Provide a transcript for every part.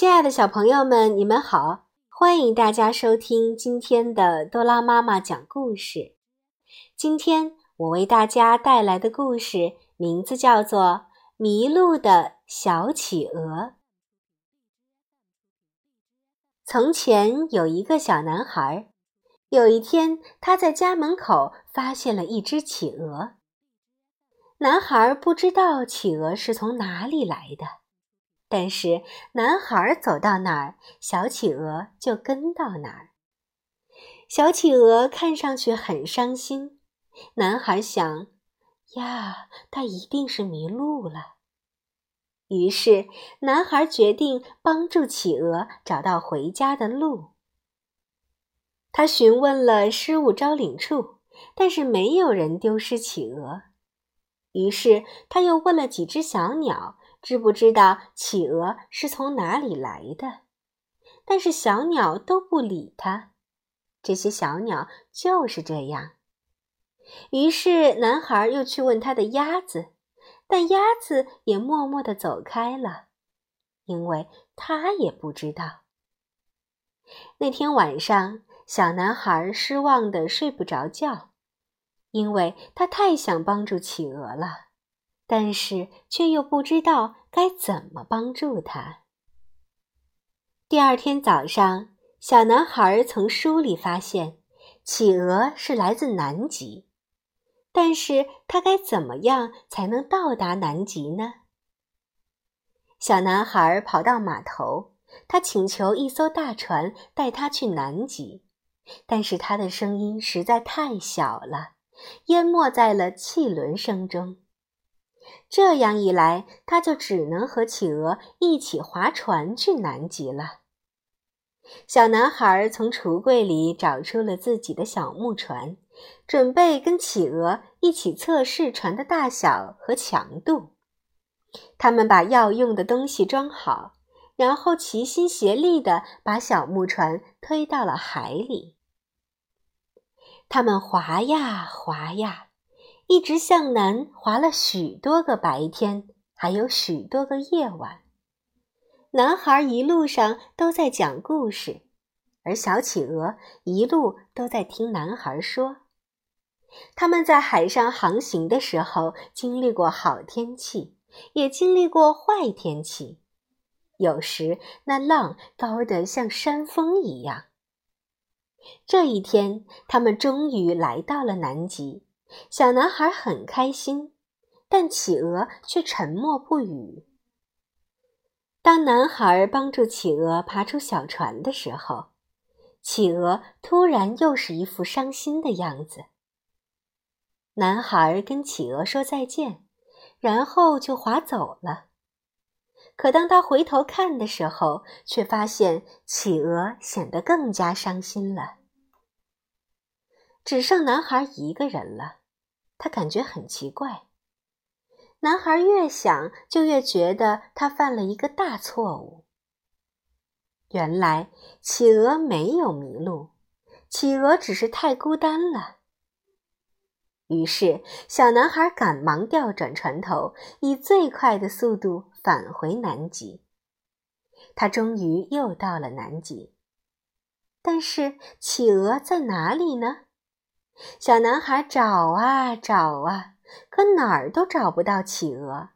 亲爱的小朋友们，你们好！欢迎大家收听今天的多拉妈妈讲故事。今天我为大家带来的故事名字叫做《迷路的小企鹅》。从前有一个小男孩，有一天他在家门口发现了一只企鹅。男孩不知道企鹅是从哪里来的。但是男孩走到哪儿，小企鹅就跟到哪儿。小企鹅看上去很伤心。男孩想：“呀，他一定是迷路了。”于是，男孩决定帮助企鹅找到回家的路。他询问了失物招领处，但是没有人丢失企鹅。于是，他又问了几只小鸟。知不知道企鹅是从哪里来的？但是小鸟都不理它。这些小鸟就是这样。于是男孩又去问他的鸭子，但鸭子也默默地走开了，因为他也不知道。那天晚上，小男孩失望的睡不着觉，因为他太想帮助企鹅了。但是却又不知道该怎么帮助他。第二天早上，小男孩从书里发现，企鹅是来自南极，但是他该怎么样才能到达南极呢？小男孩跑到码头，他请求一艘大船带他去南极，但是他的声音实在太小了，淹没在了汽轮声中。这样一来，他就只能和企鹅一起划船去南极了。小男孩从橱柜里找出了自己的小木船，准备跟企鹅一起测试船的大小和强度。他们把要用的东西装好，然后齐心协力地把小木船推到了海里。他们划呀划呀。一直向南划了许多个白天，还有许多个夜晚。男孩一路上都在讲故事，而小企鹅一路都在听男孩说。他们在海上航行的时候，经历过好天气，也经历过坏天气。有时那浪高得像山峰一样。这一天，他们终于来到了南极。小男孩很开心，但企鹅却沉默不语。当男孩帮助企鹅爬出小船的时候，企鹅突然又是一副伤心的样子。男孩跟企鹅说再见，然后就划走了。可当他回头看的时候，却发现企鹅显得更加伤心了。只剩男孩一个人了。他感觉很奇怪。男孩越想，就越觉得他犯了一个大错误。原来，企鹅没有迷路，企鹅只是太孤单了。于是，小男孩赶忙调转船头，以最快的速度返回南极。他终于又到了南极，但是企鹅在哪里呢？小男孩找啊找啊，可哪儿都找不到企鹅。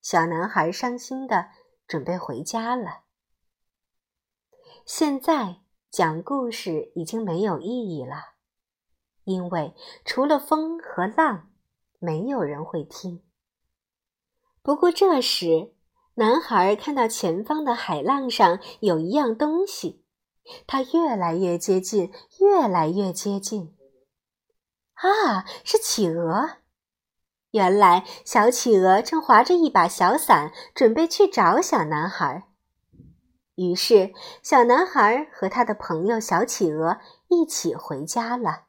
小男孩伤心的准备回家了。现在讲故事已经没有意义了，因为除了风和浪，没有人会听。不过这时，男孩看到前方的海浪上有一样东西，它越来越接近，越来越接近。啊，是企鹅！原来小企鹅正划着一把小伞，准备去找小男孩。于是，小男孩和他的朋友小企鹅一起回家了。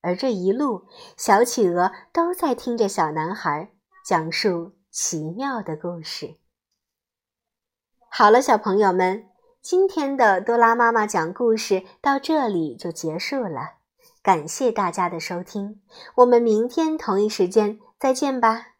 而这一路，小企鹅都在听着小男孩讲述奇妙的故事。好了，小朋友们，今天的多拉妈妈讲故事到这里就结束了。感谢大家的收听，我们明天同一时间再见吧。